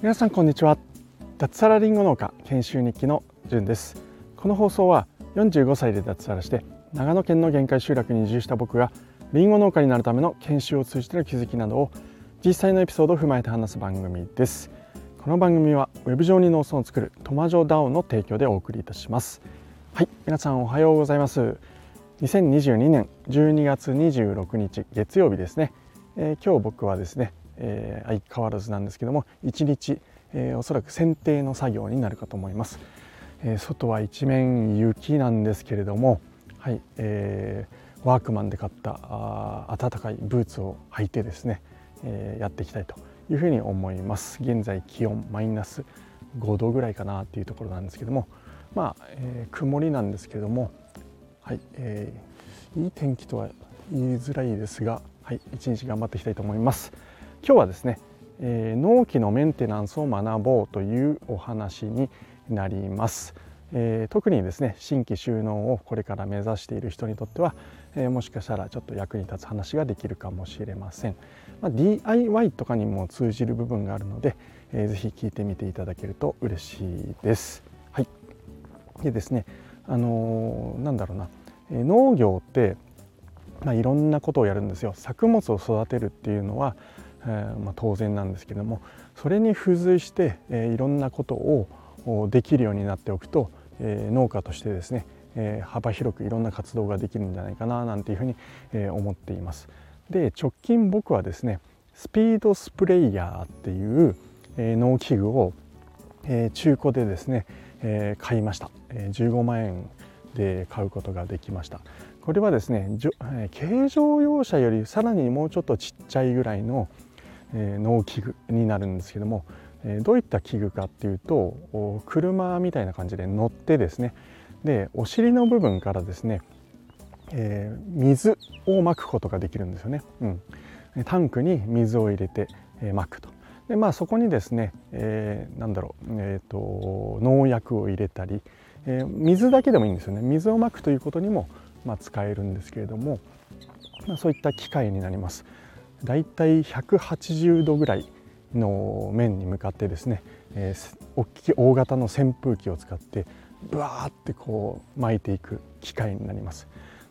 皆さんこんにちは。脱サラリンゴ農家研修日記のじゅんです。この放送は45歳で脱サラして長野県の限界集落に移住した僕がリンゴ農家になるための研修を通じての気づきなどを実際のエピソードを踏まえて話す番組です。この番組はウェブ上に農村を作るトマジョダオの提供でお送りいたします。はい皆さんおはようございます。2022年12月26日月曜日ですね、えー、今日僕はですね、えー、相変わらずなんですけども1日、えー、おそらく剪定の作業になるかと思います、えー、外は一面雪なんですけれどもはい、えー、ワークマンで買ったあ暖かいブーツを履いてですね、えー、やっていきたいというふうに思います。現在気温マイナス5度ぐらいかなっていうところなんですけどもまあ、えー、曇りなんですけどもはい、えー、いい天気とは言いづらいですがはい一日頑張っていきたいと思います。今日はですね、えー、納期のメンテナンスを学ぼうというお話になります。えー、特にですね新規収納をこれから目指している人にとっては、えー、もしかしたらちょっと役に立つ話ができるかもしれません、まあ、DIY とかにも通じる部分があるので、えー、ぜひ聞いてみていただけると嬉しいです。はい、でですねあの、なんだろうな、え、農業って、まあ、いろんなことをやるんですよ。作物を育てるっていうのは、えーまあ、当然なんですけどもそれに付随して、えー、いろんなことをできるようになっておくと、えー、農家としてですね、え、幅広くいろんな活動ができるんじゃないかななんていうふうに、え、思っています。で直近僕はですねスピードスプレイヤーっていう、え、農機具を、え、中古でですね、え、買いました、えー、15万円で買うことができました。これはですね、え、軽乗用車よりさらにもうちょっとちっちゃいぐらいの、え、農機具になるんですけどもえどういった器具かっていうと車みたいな感じで乗ってですね。でお尻の部分からですね、えー、水をまくことができるんですよね、うん、タンクに水を入れて、えー、くと。でまあそこにですね、えー、なんだろう、えーと、農薬を入れたり、えー、水だけでもいいんですよね水をまくということにも、まあ、使えるんですけれども、まあ、そういった機械になりますだいたい180度ぐらいの面に向かってですね、えー、大き大型の扇風機を使ってブワーってこう巻いていく機械になります。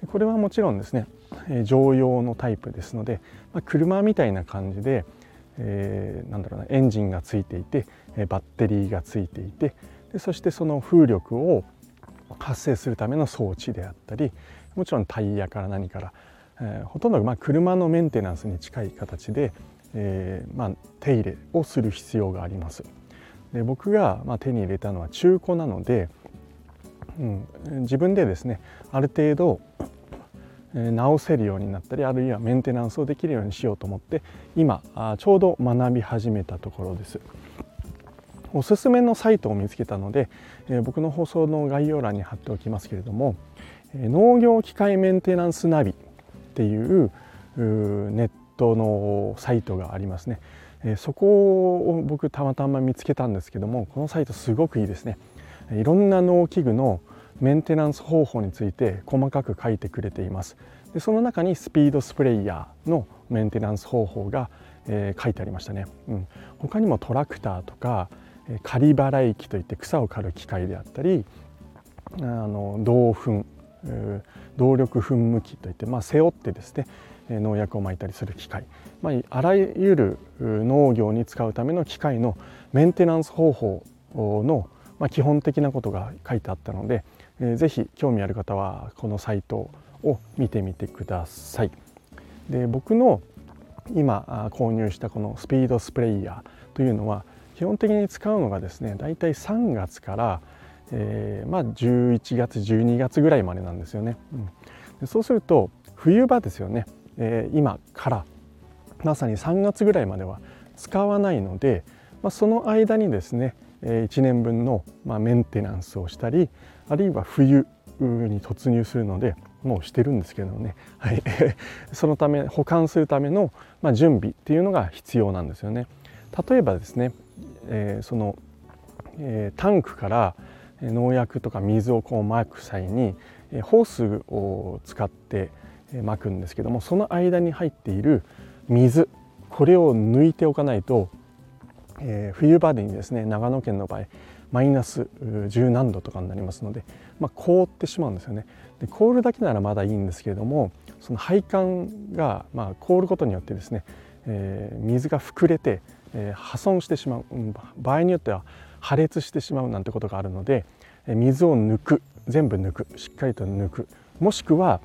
でこれはもちろんですね、えー、常用のタイプですので、まあ、車みたいな感じで、えー、なんだろうなエンジンがついていて、え、バッテリーがついていてでそしてその風力を発生するための装置であったりもちろんタイヤから何から、えー、ほとんどまあ車のメンテナンスに近い形で、えー、まあ、手入れをする必要があります。で僕がま手に入れたのは中古なので、うん、自分でですねある程度直せるようになったりあるいはメンテナンスをできるようにしようと思って今ちょうど学び始めたところです。おすすめのサイトを見つけたので、僕の放送の概要欄に貼っておきますけれども農業機械メンテナンスナビっていうネットのサイトがありますね、そこを僕たまたま見つけたんですけどもこのサイトすごくいいですねいろんな農機具のメンテナンス方法について細かく書いてくれています。でその中にスピードスプレイヤーのメンテナンス方法が、えー、書いてありましたね、うん、他にもトラクターとか刈り払い機といって草を刈る機械であったりあの銅粉動力噴霧器といって、まあ、背負ってですね農薬をまいたりする機械、まあ、あらゆる農業に使うための機械のメンテナンス方法の、まあ、基本的なことが書いてあったので、えー、ぜひ興味ある方はこのサイトを見てみてください。で僕の今購入したこのスピードスプレイヤーというのは基本的に使うのがですねだいたい3月から、えー、まあ、11月12月ぐらいまでなんですよね。うん、そうすると冬場ですよねえー、今からまさに3月ぐらいまでは使わないので、まあ、その間にですね1年分の、メンテナンスをしたりあるいは冬に突入するのでもうしてるんですけどね、はい、そのため保管するための、まあ、準備っていうのが必要なんですよね。例えばですね、えー、その、えー、タンクから農薬とか水をこうまく際にホースを使ってまくんですけどもその間に入っている水これを抜いておかないと、えー、冬場でにですね長野県の場合マイナス十何度とかになりますので、まあ、凍ってしまうんですよね。で凍るだけならまだいいんですけれどもその配管がまあ凍ることによってですね、えー、水が膨れて、えー、破損してしまう、場合によっては破裂してしまうなんてことがあるので水を抜く全部抜くしっかりと抜くもしくは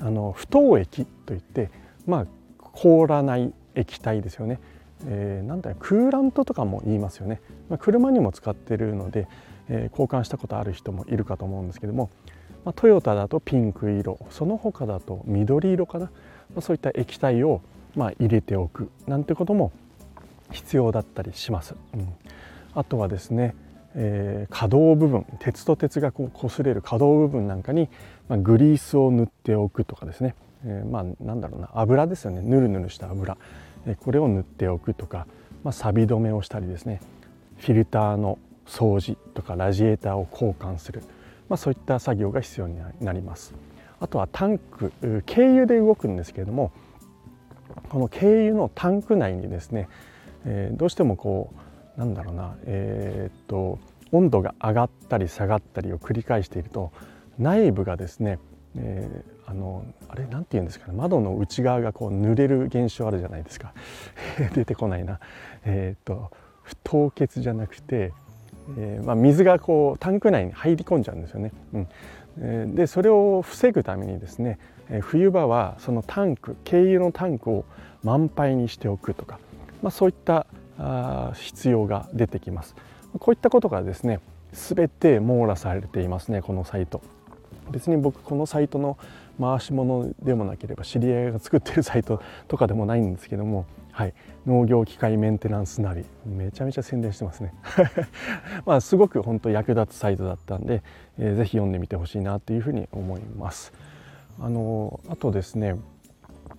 あの不凍液といってまあ凍らない液体ですよね、えー、なんだクーラントとかも言いますよね、まあ、車にも使ってるので、えー、交換したことある人もいるかと思うんですけども、まあ、トヨタだとピンク色その他だと緑色かな、まあ、そういった液体をまあ入れておくなんてことも必要だったりします。うん、あとはですねえー、可動部分鉄と鉄がこう擦れる可動部分なんかに、まあ、グリースを塗っておくとかですね、え、まあなんだろうな油ですよね。ぬるぬるした油、これを塗っておくとか、まあ、錆止めをしたりですねフィルターの掃除とかラジエーターを交換する、まあ、そういった作業が必要になります。あとはタンク軽油で動くんですけれどもこの軽油のタンク内にですね、えー、どうしてもこうなんだろうなえー、っと温度が上がったり下がったりを繰り返していると内部がですね、えー、あのあれなんて言うんですかね。窓の内側がこう濡れる現象あるじゃないですか。出てこないな。えー、っと凍結じゃなくて、えー、まあ、水がこうタンク内に入り込んじゃうんですよね。うん。でそれを防ぐためにですね、え冬場はそのタンク軽油のタンクを満杯にしておくとか、まあ、そういったあ必要が出てきます。こういったことがですね全て網羅されていますねこのサイト。別に僕このサイトの回し物でもなければ知り合いが作ってるサイトとかでもないんですけども、はい、農業機械メンテナンスナビめちゃめちゃ宣伝してますね。まあすごく本当役立つサイトだったんで、えー、ぜひ読んでみてほしいなというふうに思います。あのあとですね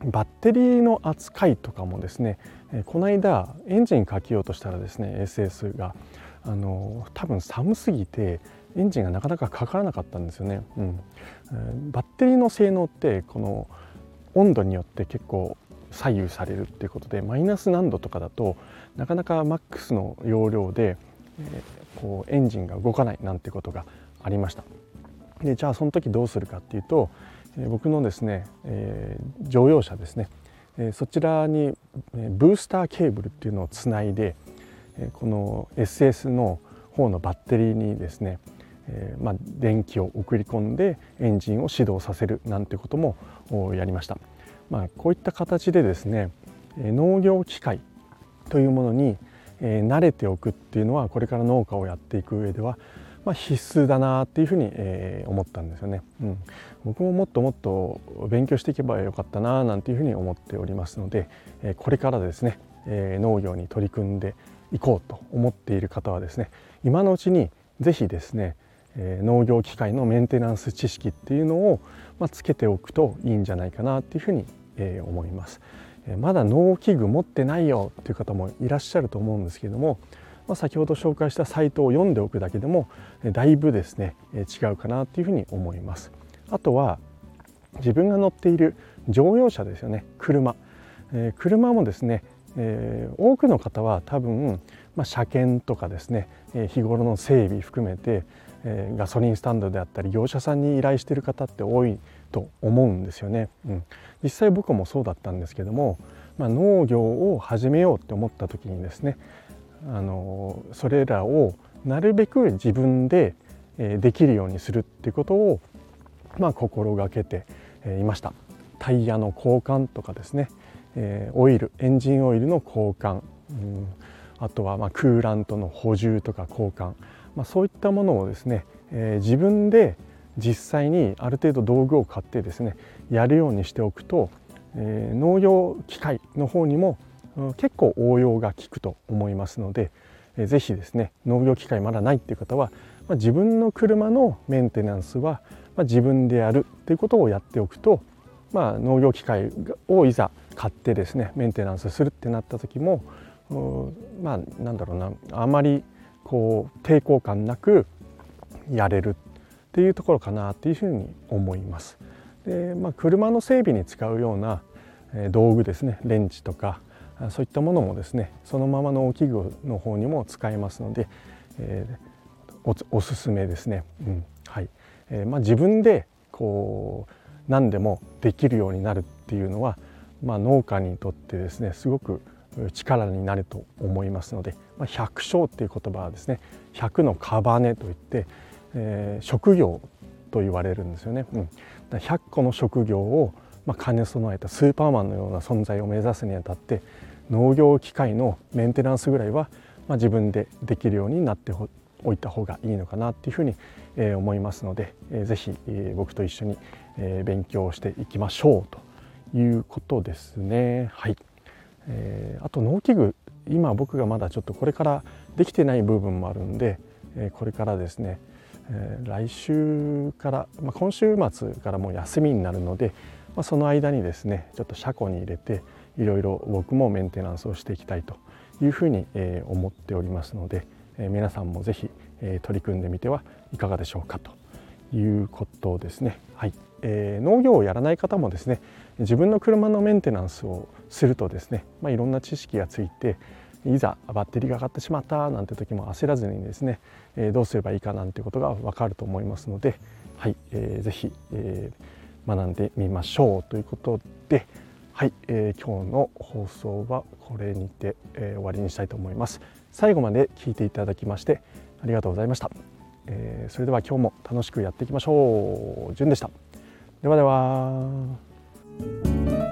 バッテリーの扱いとかもですねこの間エンジンかけようとしたらですね SS があの多分寒すぎてエンジンがなかなかかからなかったんですよね、うん、バッテリーの性能ってこの温度によって結構左右されるっていうことでマイナス何度とかだとなかなかマックスの容量で、えー、こうエンジンが動かないなんてことがありました。でじゃあその時どうするかっていうと、えー、僕のですね、えー、乗用車ですね。えそちらにブースターケーブルっていうのをつないでこの SS の方のバッテリーにですね、えまあ、電気を送り込んでエンジンを始動させるなんてこともやりました。まあ、こういった形でですね農業機械というものに慣れておくっていうのはこれから農家をやっていく上ではまあ、必須だなっていうふうに、え、思ったんですよね、うん、僕ももっともっと勉強していけばよかったななんていうふうに思っておりますので、え、これからですね、え、農業に取り組んでいこうと思っている方はですね今のうちに是非ですね、え、農業機械のメンテナンス知識っていうのを、まあ、つけておくといいんじゃないかなっていうふうに、えー、思います。まだ農機具持ってないよっていう方もいらっしゃると思うんですけどもまあ、先ほど紹介したサイトを読んでおくだけでもだいぶですね違うかなというふうに思います。あとは自分が乗っている乗用車ですよね車、えー、車もですね、えー、多くの方は多分、まあ、車検とかですね、えー、日頃の整備含めて、えー、ガソリンスタンドであったり業者さんに依頼している方って多いと思うんですよね。うん、実際僕もそうだったんですけども、まあ、農業を始めようって思った時にですねあのそれらをなるべく自分でできるようにするっていうことを、まあ、心がけていました。タイヤの交換とかですね。えオイルエンジンオイルの交換、うん、あとはまクーラントの補充とか交換、まあ、そういったものをですねえ自分で実際にある程度道具を買ってですねやるようにしておくとえ農業機械の方にも結構応用が効くと思いますのでえ是非ですね農業機械まだないっていう方は、まあ、自分の車のメンテナンスは、まあ、自分でやるっていうことをやっておくと、まあ、農業機械をいざ買ってですねメンテナンスするってなった時もまあなんだろうなあまりこう抵抗感なくやれるっていうところかなっていうふうに思います。で、まあ、車の整備に使うような道具ですねレンチとかそういったものもですねそのままの農機具の方にも使えますので、えー、おおすすめですね。うんはいえーまあ、自分でこう何でもできるようになるっていうのは、まあ、農家にとってですねすごく力になると思いますので、まあ、百姓っていう言葉はですね百の束といって、えー、職業と言われるんですよね。うん、100個の職業を、まあ、兼ね備えたスーパーマンのような存在を目指すにあたって農業機械のメンテナンスぐらいは、まあ、自分でできるようになっておいた方がいいのかなっていうふうに、えー、思いますので、えー、ぜひ、僕と一緒に、えー、勉強していきましょうということですね。はい、えー、あと農機具今僕がまだちょっとこれからできてない部分もあるんで、え、これからですね、え、来週から、まあ、今週末からもう休みになるので、まあ、その間にですねちょっと車庫に入れていろいろ僕もメンテナンスをしていきたいというふうに、え、思っておりますので、え、皆さんも是非、え、取り組んでみてはいかがでしょうかということですね。はいえー、農業をやらない方もですね自分の車のメンテナンスをするとですね、まあ、いろんな知識がついていざバッテリーが上がってしまったなんて時も焦らずにですね、えー、どうすればいいかなんてことが分かると思いますので、はいえー、ぜひ、えー、学んでみましょうということで、はい、えー、今日の放送はこれにて、えー、終わりにしたいと思います。最後まで聞いていただきましてありがとうございました。えー、それでは今日も楽しくやっていきましょう。じゅんでした。ではでは。